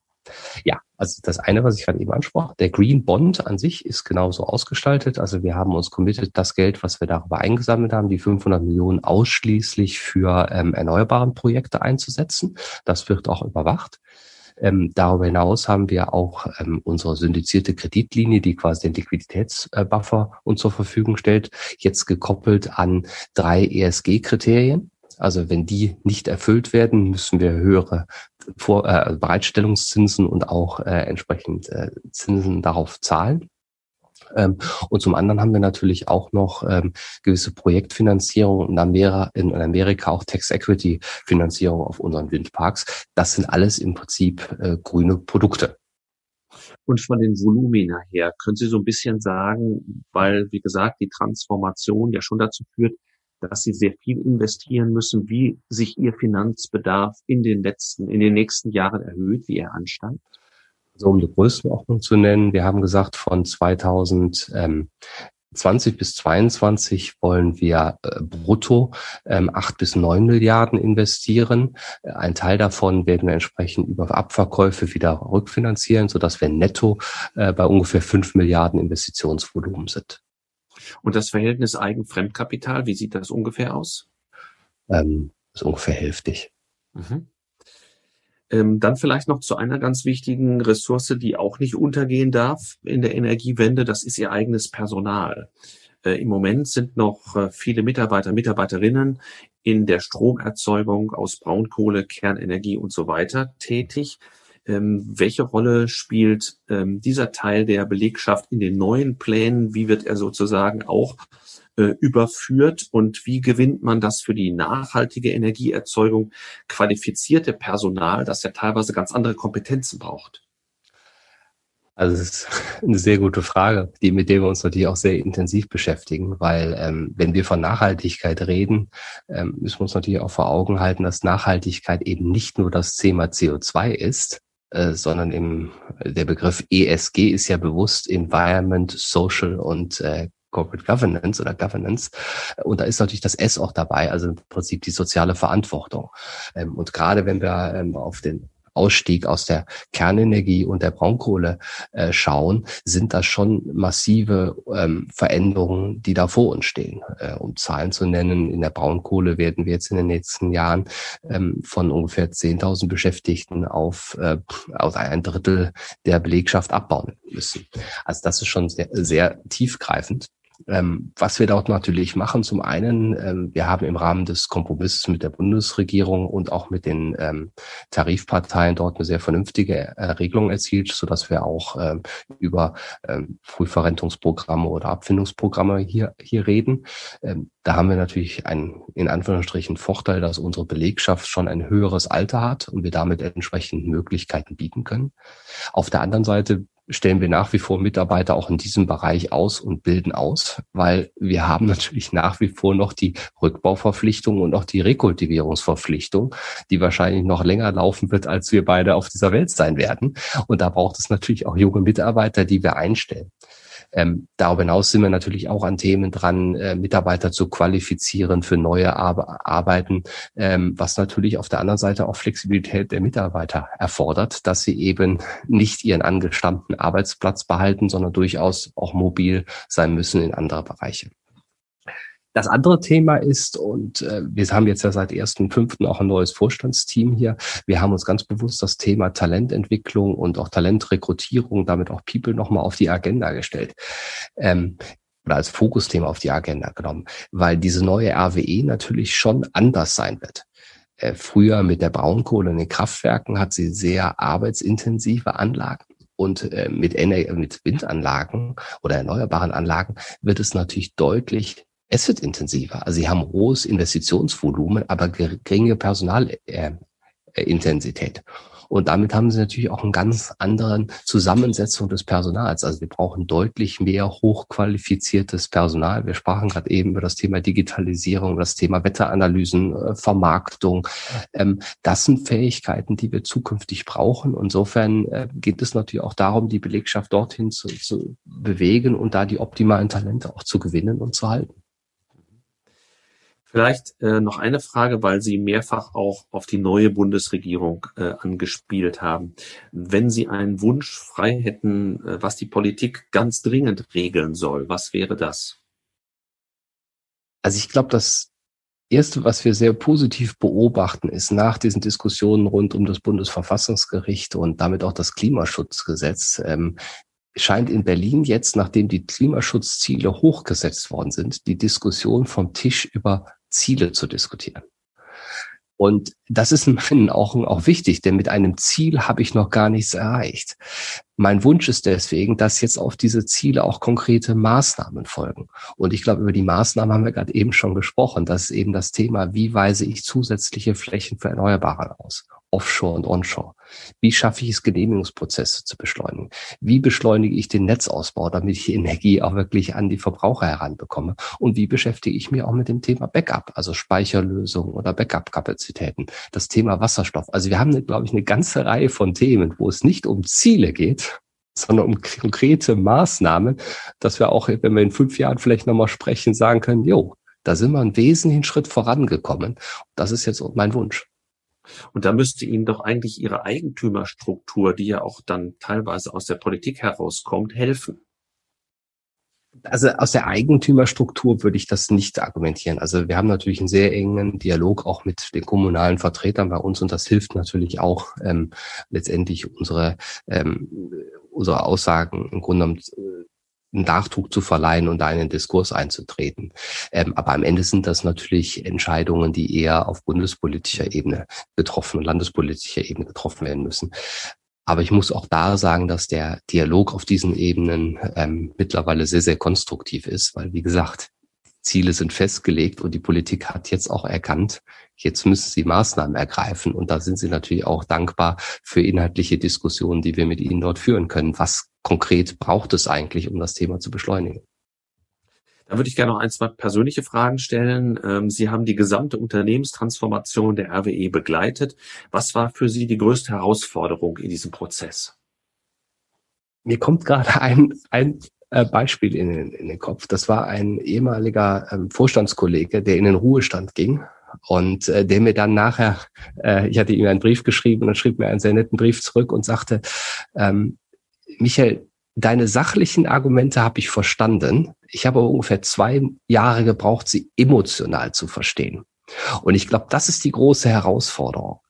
Ja, also das eine, was ich gerade eben ansprach, der Green Bond an sich ist genauso ausgestaltet. Also wir haben uns committed, das Geld, was wir darüber eingesammelt haben, die 500 Millionen ausschließlich für ähm, erneuerbaren Projekte einzusetzen. Das wird auch überwacht. Ähm, darüber hinaus haben wir auch ähm, unsere syndizierte Kreditlinie, die quasi den Liquiditätsbuffer uns zur Verfügung stellt, jetzt gekoppelt an drei ESG-Kriterien. Also wenn die nicht erfüllt werden, müssen wir höhere Vor äh, Bereitstellungszinsen und auch äh, entsprechend äh, Zinsen darauf zahlen. Ähm, und zum anderen haben wir natürlich auch noch ähm, gewisse Projektfinanzierung in Amerika, in Amerika auch Tax-Equity-Finanzierung auf unseren Windparks. Das sind alles im Prinzip äh, grüne Produkte. Und von den Volumina her, können Sie so ein bisschen sagen, weil, wie gesagt, die Transformation ja schon dazu führt, dass sie sehr viel investieren müssen, wie sich ihr Finanzbedarf in den letzten, in den nächsten Jahren erhöht, wie er ansteigt? Also um die Größenordnung zu nennen, wir haben gesagt, von 2020 bis 22 wollen wir äh, brutto ähm, 8 bis 9 Milliarden investieren. Ein Teil davon werden wir entsprechend über Abverkäufe wieder rückfinanzieren, sodass wir netto äh, bei ungefähr 5 Milliarden Investitionsvolumen sind. Und das Verhältnis Eigen-Fremdkapital, wie sieht das ungefähr aus? Ähm, ist ungefähr hälftig. Mhm. Ähm, dann vielleicht noch zu einer ganz wichtigen Ressource, die auch nicht untergehen darf in der Energiewende, das ist ihr eigenes Personal. Äh, Im Moment sind noch äh, viele Mitarbeiter, Mitarbeiterinnen in der Stromerzeugung aus Braunkohle, Kernenergie und so weiter tätig. Ähm, welche Rolle spielt ähm, dieser Teil der Belegschaft in den neuen Plänen? Wie wird er sozusagen auch äh, überführt und wie gewinnt man das für die nachhaltige Energieerzeugung qualifizierte Personal, das ja teilweise ganz andere Kompetenzen braucht? Also es ist eine sehr gute Frage, die mit der wir uns natürlich auch sehr intensiv beschäftigen, weil ähm, wenn wir von Nachhaltigkeit reden, ähm, müssen wir uns natürlich auch vor Augen halten, dass Nachhaltigkeit eben nicht nur das Thema CO2 ist, äh, sondern im, der Begriff ESG ist ja bewusst Environment, Social und äh, Corporate Governance oder Governance. Und da ist natürlich das S auch dabei, also im Prinzip die soziale Verantwortung. Ähm, und gerade wenn wir ähm, auf den Ausstieg aus der Kernenergie und der Braunkohle äh, schauen, sind das schon massive ähm, Veränderungen, die da vor uns stehen. Äh, um Zahlen zu nennen, in der Braunkohle werden wir jetzt in den nächsten Jahren ähm, von ungefähr 10.000 Beschäftigten auf, äh, auf ein Drittel der Belegschaft abbauen müssen. Also das ist schon sehr, sehr tiefgreifend. Ähm, was wir dort natürlich machen, zum einen, ähm, wir haben im Rahmen des Kompromisses mit der Bundesregierung und auch mit den ähm, Tarifparteien dort eine sehr vernünftige äh, Regelung erzielt, so dass wir auch ähm, über ähm, Frühverrentungsprogramme oder Abfindungsprogramme hier, hier reden. Ähm, da haben wir natürlich einen, in Anführungsstrichen, Vorteil, dass unsere Belegschaft schon ein höheres Alter hat und wir damit entsprechend Möglichkeiten bieten können. Auf der anderen Seite stellen wir nach wie vor Mitarbeiter auch in diesem Bereich aus und bilden aus, weil wir haben natürlich nach wie vor noch die Rückbauverpflichtung und auch die Rekultivierungsverpflichtung, die wahrscheinlich noch länger laufen wird, als wir beide auf dieser Welt sein werden. Und da braucht es natürlich auch junge Mitarbeiter, die wir einstellen. Ähm, darüber hinaus sind wir natürlich auch an Themen dran, äh, Mitarbeiter zu qualifizieren für neue Ar Arbeiten, ähm, was natürlich auf der anderen Seite auch Flexibilität der Mitarbeiter erfordert, dass sie eben nicht ihren angestammten Arbeitsplatz behalten, sondern durchaus auch mobil sein müssen in andere Bereiche. Das andere Thema ist, und äh, wir haben jetzt ja seit ersten fünften auch ein neues Vorstandsteam hier. Wir haben uns ganz bewusst das Thema Talententwicklung und auch Talentrekrutierung, damit auch People nochmal auf die Agenda gestellt. Ähm, oder als Fokusthema auf die Agenda genommen, weil diese neue RWE natürlich schon anders sein wird. Äh, früher mit der Braunkohle in den Kraftwerken hat sie sehr arbeitsintensive Anlagen. Und äh, mit, Ener mit Windanlagen oder erneuerbaren Anlagen wird es natürlich deutlich es wird intensiver. Also sie haben hohes Investitionsvolumen, aber geringe Personalintensität. Äh, und damit haben sie natürlich auch einen ganz anderen Zusammensetzung des Personals. Also wir brauchen deutlich mehr hochqualifiziertes Personal. Wir sprachen gerade eben über das Thema Digitalisierung, das Thema Wetteranalysen, äh, Vermarktung. Ähm, das sind Fähigkeiten, die wir zukünftig brauchen. Insofern äh, geht es natürlich auch darum, die Belegschaft dorthin zu, zu bewegen und da die optimalen Talente auch zu gewinnen und zu halten. Vielleicht äh, noch eine Frage, weil Sie mehrfach auch auf die neue Bundesregierung äh, angespielt haben. Wenn Sie einen Wunsch frei hätten, äh, was die Politik ganz dringend regeln soll, was wäre das? Also ich glaube, das Erste, was wir sehr positiv beobachten, ist nach diesen Diskussionen rund um das Bundesverfassungsgericht und damit auch das Klimaschutzgesetz, ähm, scheint in Berlin jetzt, nachdem die Klimaschutzziele hochgesetzt worden sind, die Diskussion vom Tisch über Ziele zu diskutieren. Und das ist in meinen Augen auch wichtig, denn mit einem Ziel habe ich noch gar nichts erreicht. Mein Wunsch ist deswegen, dass jetzt auf diese Ziele auch konkrete Maßnahmen folgen. Und ich glaube, über die Maßnahmen haben wir gerade eben schon gesprochen. Das ist eben das Thema, wie weise ich zusätzliche Flächen für Erneuerbare aus? Offshore und Onshore? Wie schaffe ich es, Genehmigungsprozesse zu beschleunigen? Wie beschleunige ich den Netzausbau, damit ich Energie auch wirklich an die Verbraucher heranbekomme? Und wie beschäftige ich mich auch mit dem Thema Backup, also Speicherlösungen oder Backup-Kapazitäten? Das Thema Wasserstoff. Also wir haben, glaube ich, eine ganze Reihe von Themen, wo es nicht um Ziele geht, sondern um konkrete Maßnahmen, dass wir auch, wenn wir in fünf Jahren vielleicht nochmal sprechen, sagen können, jo, da sind wir einen wesentlichen Schritt vorangekommen. Das ist jetzt mein Wunsch. Und da müsste Ihnen doch eigentlich Ihre Eigentümerstruktur, die ja auch dann teilweise aus der Politik herauskommt, helfen. Also aus der Eigentümerstruktur würde ich das nicht argumentieren. Also wir haben natürlich einen sehr engen Dialog auch mit den kommunalen Vertretern bei uns und das hilft natürlich auch ähm, letztendlich unsere ähm, unsere Aussagen im Grunde genommen äh, Nachdruck zu verleihen und da in den Diskurs einzutreten. Ähm, aber am Ende sind das natürlich Entscheidungen, die eher auf bundespolitischer Ebene getroffen und landespolitischer Ebene getroffen werden müssen. Aber ich muss auch da sagen, dass der Dialog auf diesen Ebenen ähm, mittlerweile sehr, sehr konstruktiv ist, weil, wie gesagt, Ziele sind festgelegt und die Politik hat jetzt auch erkannt, jetzt müssen sie Maßnahmen ergreifen. Und da sind sie natürlich auch dankbar für inhaltliche Diskussionen, die wir mit ihnen dort führen können. Was konkret braucht es eigentlich, um das Thema zu beschleunigen? Da würde ich gerne noch ein, zwei persönliche Fragen stellen. Ähm, sie haben die gesamte Unternehmenstransformation der RWE begleitet. Was war für Sie die größte Herausforderung in diesem Prozess? Mir kommt gerade ein, ein äh, Beispiel in den, in den Kopf. Das war ein ehemaliger ähm, Vorstandskollege, der in den Ruhestand ging und äh, der mir dann nachher, äh, ich hatte ihm einen Brief geschrieben und dann schrieb mir einen sehr netten Brief zurück und sagte, ähm, Michael, deine sachlichen Argumente habe ich verstanden. Ich habe ungefähr zwei Jahre gebraucht, sie emotional zu verstehen. Und ich glaube, das ist die große Herausforderung.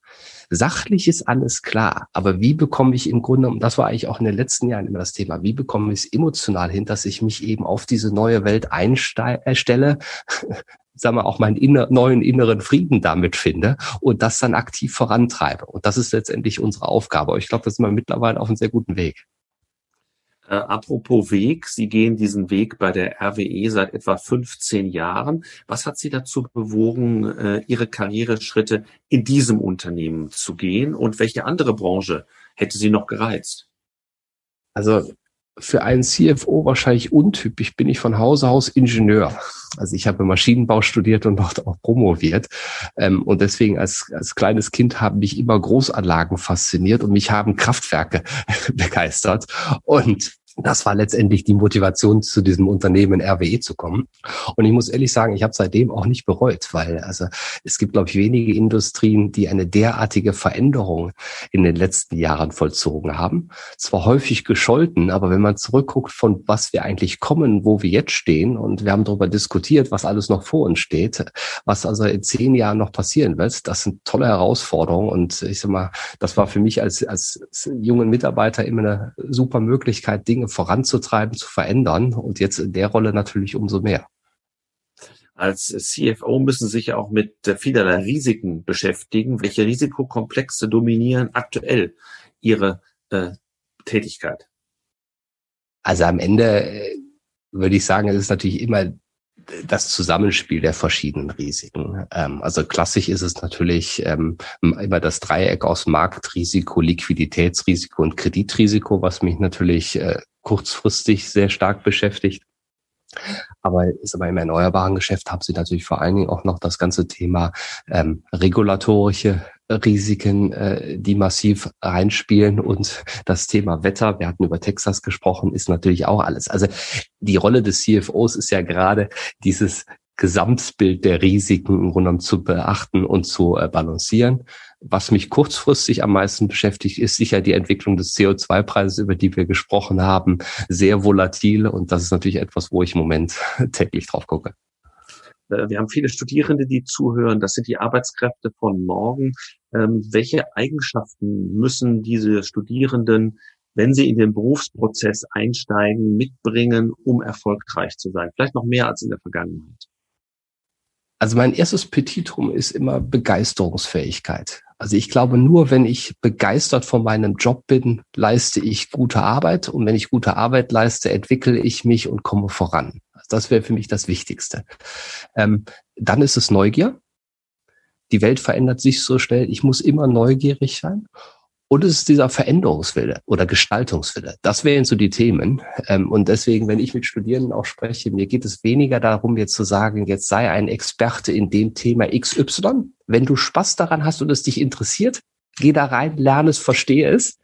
Sachlich ist alles klar, aber wie bekomme ich im Grunde, und das war eigentlich auch in den letzten Jahren immer das Thema, wie bekomme ich es emotional hin, dass ich mich eben auf diese neue Welt einstelle, sagen wir auch meinen inner, neuen inneren Frieden damit finde und das dann aktiv vorantreibe. Und das ist letztendlich unsere Aufgabe. Ich glaube, da sind wir mittlerweile auf einem sehr guten Weg. Äh, apropos Weg, Sie gehen diesen Weg bei der RWE seit etwa 15 Jahren. Was hat Sie dazu bewogen, äh, Ihre Karriereschritte in diesem Unternehmen zu gehen? Und welche andere Branche hätte Sie noch gereizt? Also für einen CFO wahrscheinlich untypisch bin ich von Hause aus Ingenieur. Also ich habe Maschinenbau studiert und dort auch promoviert. Ähm, und deswegen als, als kleines Kind haben mich immer Großanlagen fasziniert und mich haben Kraftwerke begeistert. Und das war letztendlich die Motivation, zu diesem Unternehmen RWE zu kommen. Und ich muss ehrlich sagen, ich habe seitdem auch nicht bereut, weil also es gibt, glaube ich, wenige Industrien, die eine derartige Veränderung in den letzten Jahren vollzogen haben. Zwar häufig gescholten, aber wenn man zurückguckt, von was wir eigentlich kommen, wo wir jetzt stehen, und wir haben darüber diskutiert, was alles noch vor uns steht, was also in zehn Jahren noch passieren wird, das sind tolle Herausforderungen. Und ich sag mal, das war für mich als, als jungen Mitarbeiter immer eine super Möglichkeit, Dinge Dinge voranzutreiben, zu verändern und jetzt in der Rolle natürlich umso mehr. Als CFO müssen Sie sich auch mit vielerlei Risiken beschäftigen. Welche Risikokomplexe dominieren aktuell Ihre äh, Tätigkeit? Also am Ende äh, würde ich sagen, es ist natürlich immer das Zusammenspiel der verschiedenen Risiken. Ähm, also klassisch ist es natürlich ähm, immer das Dreieck aus Marktrisiko, Liquiditätsrisiko und Kreditrisiko, was mich natürlich äh, kurzfristig sehr stark beschäftigt. Aber ist aber im erneuerbaren Geschäft haben Sie natürlich vor allen Dingen auch noch das ganze Thema ähm, regulatorische Risiken, äh, die massiv reinspielen und das Thema Wetter. Wir hatten über Texas gesprochen, ist natürlich auch alles. Also die Rolle des CFOs ist ja gerade dieses Gesamtbild der Risiken im Grunde genommen zu beachten und zu äh, balancieren. Was mich kurzfristig am meisten beschäftigt, ist sicher die Entwicklung des CO2-Preises, über die wir gesprochen haben, sehr volatil. Und das ist natürlich etwas, wo ich im Moment täglich drauf gucke. Äh, wir haben viele Studierende, die zuhören. Das sind die Arbeitskräfte von morgen. Ähm, welche Eigenschaften müssen diese Studierenden, wenn sie in den Berufsprozess einsteigen, mitbringen, um erfolgreich zu sein? Vielleicht noch mehr als in der Vergangenheit. Also mein erstes Petitum ist immer Begeisterungsfähigkeit. Also ich glaube, nur wenn ich begeistert von meinem Job bin, leiste ich gute Arbeit. Und wenn ich gute Arbeit leiste, entwickle ich mich und komme voran. Also das wäre für mich das Wichtigste. Ähm, dann ist es Neugier. Die Welt verändert sich so schnell. Ich muss immer neugierig sein. Und es ist dieser Veränderungswille oder Gestaltungswille. Das wären so die Themen. Ähm, und deswegen, wenn ich mit Studierenden auch spreche, mir geht es weniger darum, jetzt zu sagen, jetzt sei ein Experte in dem Thema XY. Wenn du Spaß daran hast und es dich interessiert, geh da rein, lerne es, verstehe es.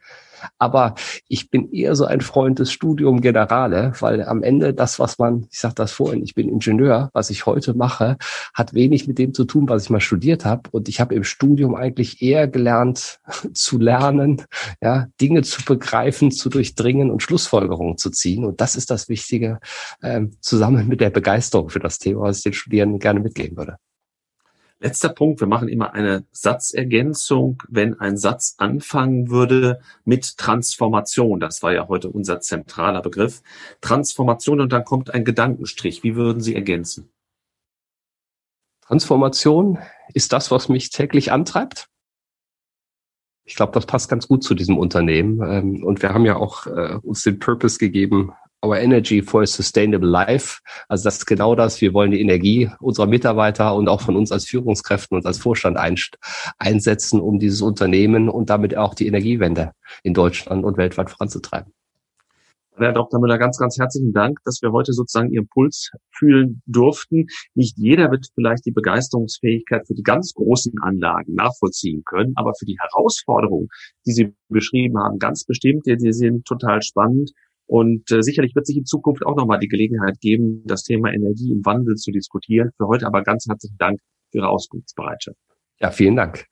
Aber ich bin eher so ein Freund des Studium Generale, weil am Ende das, was man, ich sage das vorhin, ich bin Ingenieur, was ich heute mache, hat wenig mit dem zu tun, was ich mal studiert habe. Und ich habe im Studium eigentlich eher gelernt zu lernen, ja, Dinge zu begreifen, zu durchdringen und Schlussfolgerungen zu ziehen. Und das ist das Wichtige, ähm, zusammen mit der Begeisterung für das Thema, was ich den Studierenden gerne mitgeben würde. Letzter Punkt, wir machen immer eine Satzergänzung, wenn ein Satz anfangen würde mit Transformation. Das war ja heute unser zentraler Begriff. Transformation und dann kommt ein Gedankenstrich. Wie würden Sie ergänzen? Transformation ist das, was mich täglich antreibt. Ich glaube, das passt ganz gut zu diesem Unternehmen. Ähm, und wir haben ja auch äh, uns den Purpose gegeben, Our Energy for a Sustainable Life. Also das ist genau das. Wir wollen die Energie unserer Mitarbeiter und auch von uns als Führungskräften und als Vorstand einsetzen, um dieses Unternehmen und damit auch die Energiewende in Deutschland und weltweit voranzutreiben. Herr Dr. Müller, ganz, ganz herzlichen Dank, dass wir heute sozusagen Ihren Puls fühlen durften. Nicht jeder wird vielleicht die Begeisterungsfähigkeit für die ganz großen Anlagen nachvollziehen können, aber für die Herausforderungen, die Sie beschrieben haben, ganz bestimmt, die, die sind total spannend und äh, sicherlich wird sich in Zukunft auch nochmal die Gelegenheit geben, das Thema Energie im Wandel zu diskutieren. Für heute aber ganz herzlichen Dank für Ihre Auskunftsbereitschaft. Ja, vielen Dank.